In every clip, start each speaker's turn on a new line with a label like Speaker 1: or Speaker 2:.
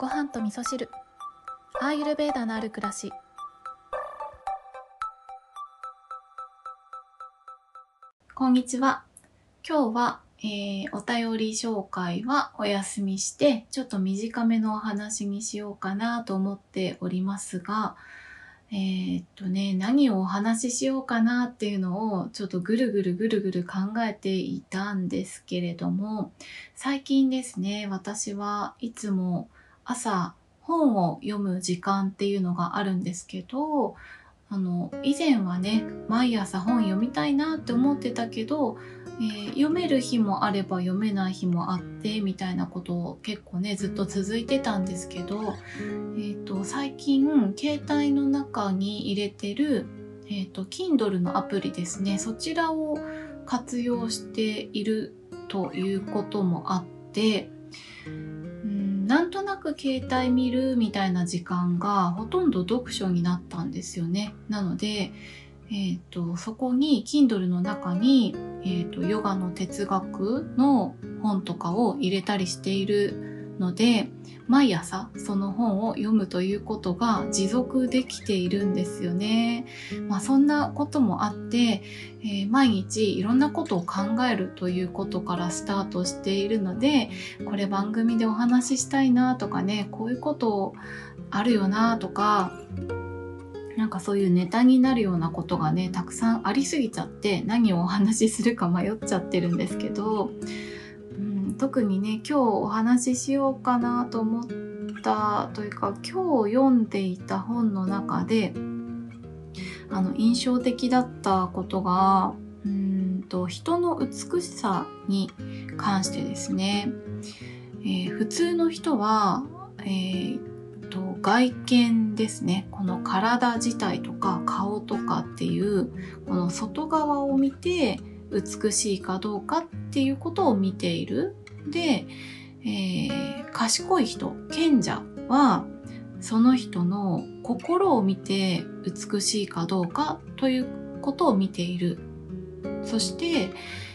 Speaker 1: ご飯と味噌汁。アーユルベーダのある暮らし。こんにちは。今日は、えー、お便り紹介はお休みしてちょっと短めのお話にしようかなと思っておりますがえー、っとね、何をお話ししようかなっていうのをちょっとぐるぐるぐるぐる考えていたんですけれども、最近ですね、私はいつも朝本を読む時間っていうのがあるんですけど、あの、以前はね、毎朝本読みたいなって思ってたけど、えー、読める日もあれば読めない日もあってみたいなことを結構ねずっと続いてたんですけど、えーと、最近携帯の中に入れてる、えーと、Kindle のアプリですね。そちらを活用しているということもあってなんとなく携帯見るみたいな時間がほとんど読書になったんですよね。なのでえーと、そこに Kindle の中に、えーと、ヨガの哲学の本とかを入れたりしているので毎朝その本を読むということが持続できているんですよね。まあ、そんなこともあって、えー、毎日いろんなことを考えるということからスタートしているのでこれ番組でお話ししたいなとかねこういうことあるよなとかなんかそういうネタになるようなことがねたくさんありすぎちゃって何をお話しするか迷っちゃってるんですけど、特にね今日お話ししようかなと思ったというか今日読んでいた本の中であの印象的だったことがうんと人の美しさに関してですね、えー、普通の人は、えー、と外見ですね。この体自体とか顔とかっていうこの外側を見て美しいかどうかっていうことを見ているで、えー、賢い人賢者はその人の心を見て美しいかどうかということを見ている。そして、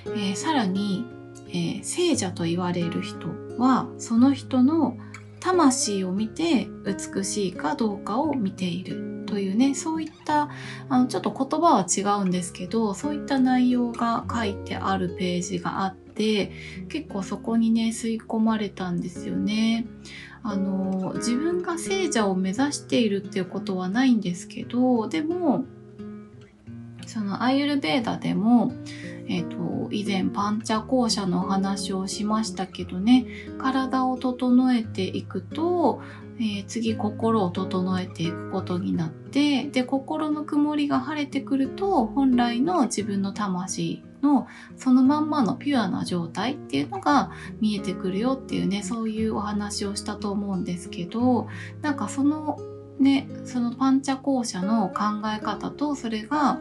Speaker 1: えー、さらに、えー、聖者と言われる人はその人の魂を見て美しいかどうかを見ている。というねそういったあのちょっと言葉は違うんですけどそういった内容が書いてあるページがあって結構そこにね吸い込まれたんですよね。あの自分が聖者を目指しているっていうことはないんですけどでもそのアイユルベーダでもえっ、ー、と、以前パンチャ校舎のお話をしましたけどね、体を整えていくと、えー、次心を整えていくことになって、で、心の曇りが晴れてくると、本来の自分の魂のそのまんまのピュアな状態っていうのが見えてくるよっていうね、そういうお話をしたと思うんですけど、なんかそのね、そのパンチャ校舎の考え方とそれが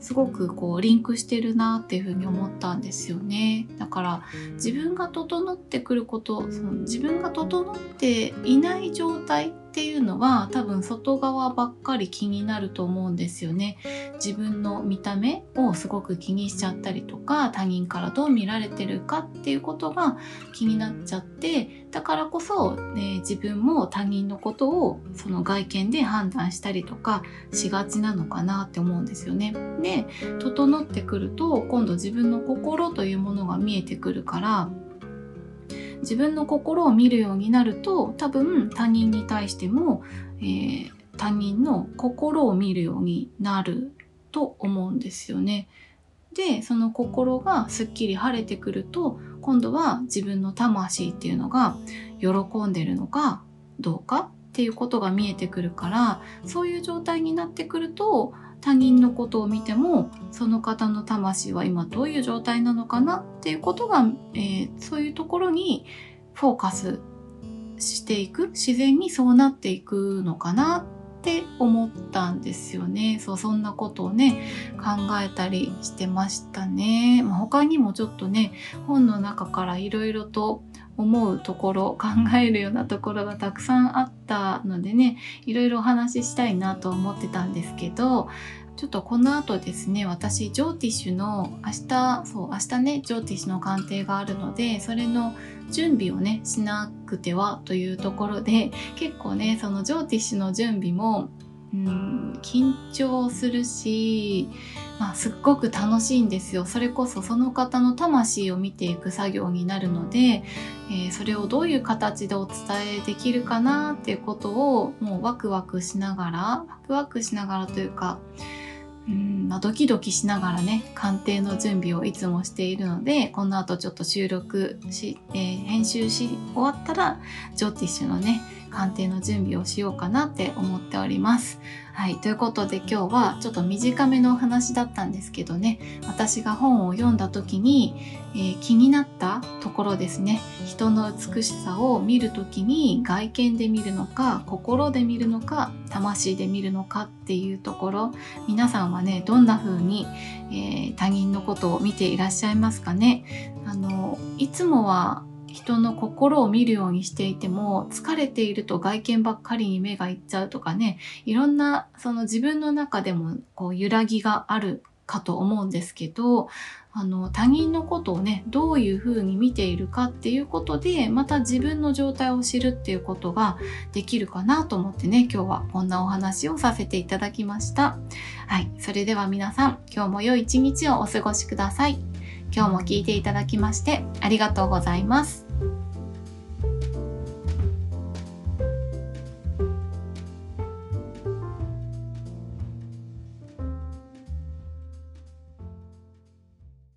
Speaker 1: すごくこうリンクしてるなっていうふうに思ったんですよね。だから自分が整ってくることその自分が整っていない状態っていうのは多分外側ばっかり気になると思うんですよね。自分の見た目をすごく気にしちゃったりとか他人からどう見られてるかっていうことが気になっちゃってだからこそ、ね、自分も他人のことをその外見で判断したりとかしがちなのかなって思うんですよね。で整ってくると今度自分の心というものが見えてくるから自分の心を見るようになると多分他人に対しても、えー、他人の心を見るようになると思うんですよね。でその心がすっきり晴れてくると今度は自分の魂っていうのが喜んでるのかどうかっていうことが見えてくるからそういう状態になってくると他人のことを見てもその方の魂は今どういう状態なのかなっていうことが、えー、そういうところにフォーカスしていく自然にそうなっていくのかなって思ったんですよね。そうそんなことをね考えたりしてましたね、まあ、他にもちょっとね本の中からいろいろと思うところ考えるようなところがたくさんあったのでねいろいろお話ししたいなと思ってたんですけどちょっとこの後ですね、私、ジョーティッシュの明日、そう、明日ね、ジョーティッシュの鑑定があるので、それの準備をね、しなくてはというところで、結構ね、そのジョーティッシュの準備も、うん、緊張するし、まあ、すっごく楽しいんですよ。それこそその方の魂を見ていく作業になるので、えー、それをどういう形でお伝えできるかなっていうことをもうワクワクしながら、ワクワクしながらというか、うんまあ、ドキドキしながらね鑑定の準備をいつもしているのでこの後ちょっと収録し、えー、編集し終わったらジョーティッシュのね鑑定の準備をしようかなって思っております。はい。ということで今日はちょっと短めのお話だったんですけどね、私が本を読んだ時に、えー、気になったところですね、人の美しさを見る時に外見で見るのか、心で見るのか、魂で見るのかっていうところ、皆さんはね、どんな風に、えー、他人のことを見ていらっしゃいますかね。あの、いつもは人の心を見るようにしていても疲れていると外見ばっかりに目がいっちゃうとかねいろんなその自分の中でもこう揺らぎがあるかと思うんですけどあの他人のことをねどういうふうに見ているかっていうことでまた自分の状態を知るっていうことができるかなと思ってね今日はこんなお話をさせていただきました。はいそれでは皆さん今日も良い一日をお過ごしください。今日も聞いていただきましてありがとうございます。